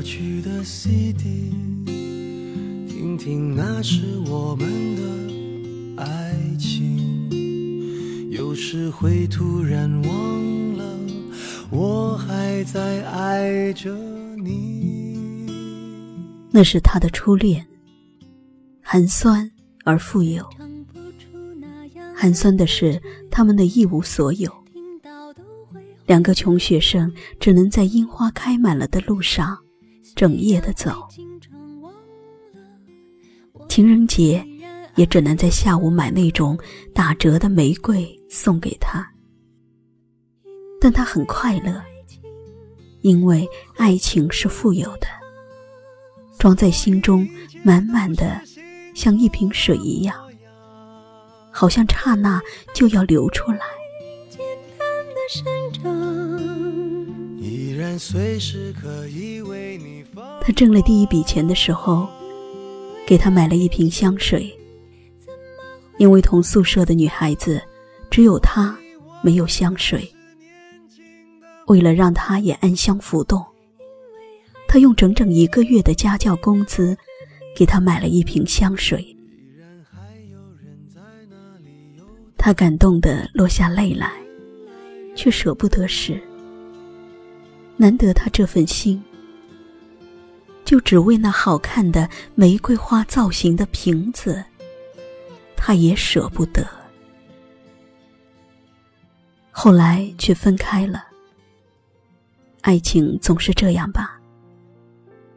过去的 CD，听听那时我们的爱情。有时会突然忘了，我还在爱着你。那是他的初恋，寒酸而富有。寒酸的是他们的一无所有。两个穷学生只能在樱花开满了的路上，整夜的走。情人节，也只能在下午买那种打折的玫瑰送给他。但他很快乐，因为爱情是富有的，装在心中满满的，像一瓶水一样，好像刹那就要流出来。随时可以为你他挣了第一笔钱的时候，给他买了一瓶香水，因为同宿舍的女孩子只有他没有香水。为了让他也安香浮动，他用整整一个月的家教工资给他买了一瓶香水。他感动的落下泪来。却舍不得时，难得他这份心，就只为那好看的玫瑰花造型的瓶子，他也舍不得。后来却分开了。爱情总是这样吧，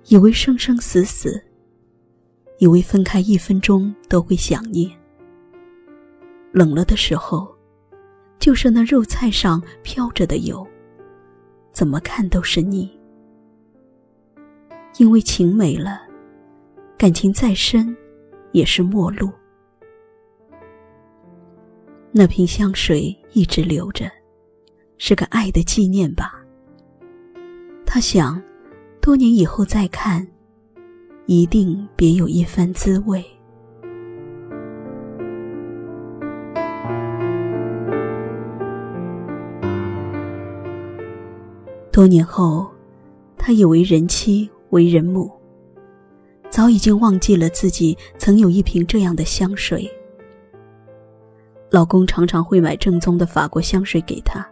以为生生死死，以为分开一分钟都会想念，冷了的时候。就是那肉菜上飘着的油，怎么看都是你。因为情没了，感情再深，也是陌路。那瓶香水一直留着，是个爱的纪念吧。他想，多年以后再看，一定别有一番滋味。多年后，他以为人妻为人母，早已经忘记了自己曾有一瓶这样的香水。老公常常会买正宗的法国香水给她，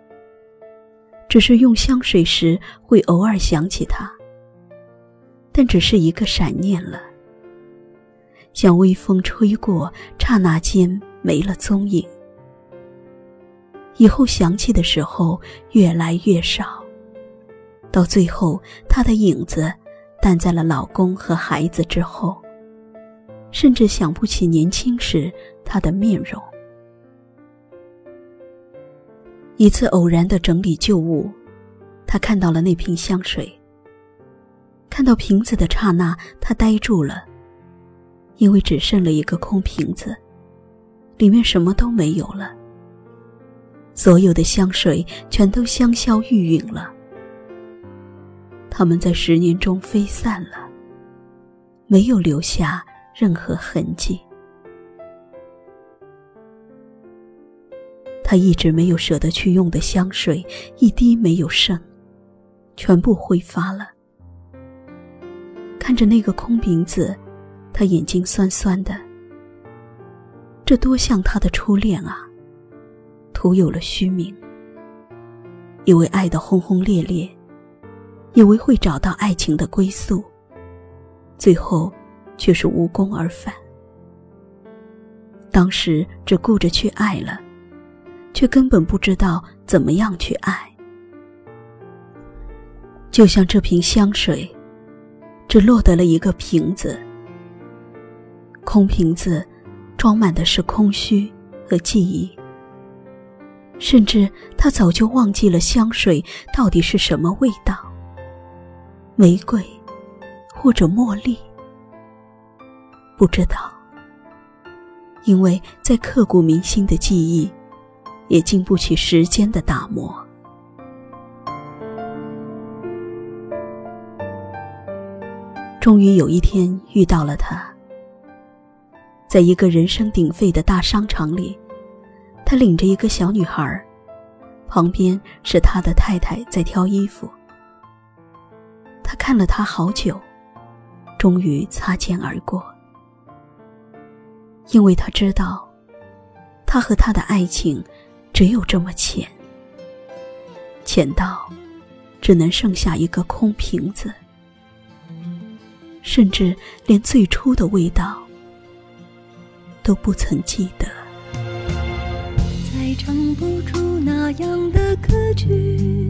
只是用香水时会偶尔想起他，但只是一个闪念了，像微风吹过，刹那间没了踪影。以后想起的时候，越来越少。到最后，她的影子淡在了老公和孩子之后，甚至想不起年轻时她的面容。一次偶然的整理旧物，她看到了那瓶香水。看到瓶子的刹那，她呆住了，因为只剩了一个空瓶子，里面什么都没有了，所有的香水全都香消玉殒了。他们在十年中飞散了，没有留下任何痕迹。他一直没有舍得去用的香水，一滴没有剩，全部挥发了。看着那个空瓶子，他眼睛酸酸的。这多像他的初恋啊！徒有了虚名，以为爱的轰轰烈烈。以为会找到爱情的归宿，最后却是无功而返。当时只顾着去爱了，却根本不知道怎么样去爱。就像这瓶香水，只落得了一个瓶子，空瓶子装满的是空虚和记忆，甚至他早就忘记了香水到底是什么味道。玫瑰，或者茉莉，不知道，因为在刻骨铭心的记忆，也经不起时间的打磨。终于有一天遇到了他，在一个人声鼎沸的大商场里，他领着一个小女孩，旁边是他的太太在挑衣服。他看了他好久，终于擦肩而过，因为他知道，他和他的爱情只有这么浅，浅到只能剩下一个空瓶子，甚至连最初的味道都不曾记得。再唱不出那样的歌曲。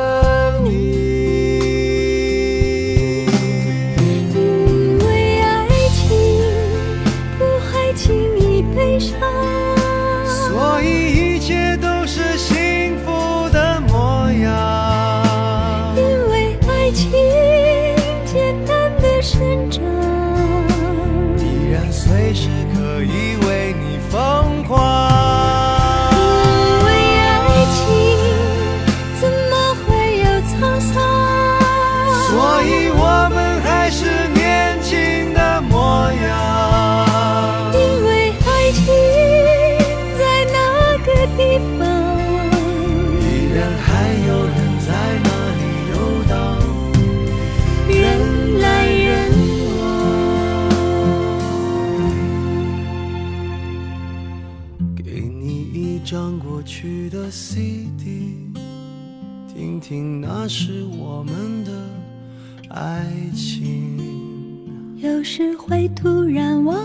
张过去的 CD，听听那是我们的爱情。有时会突然忘。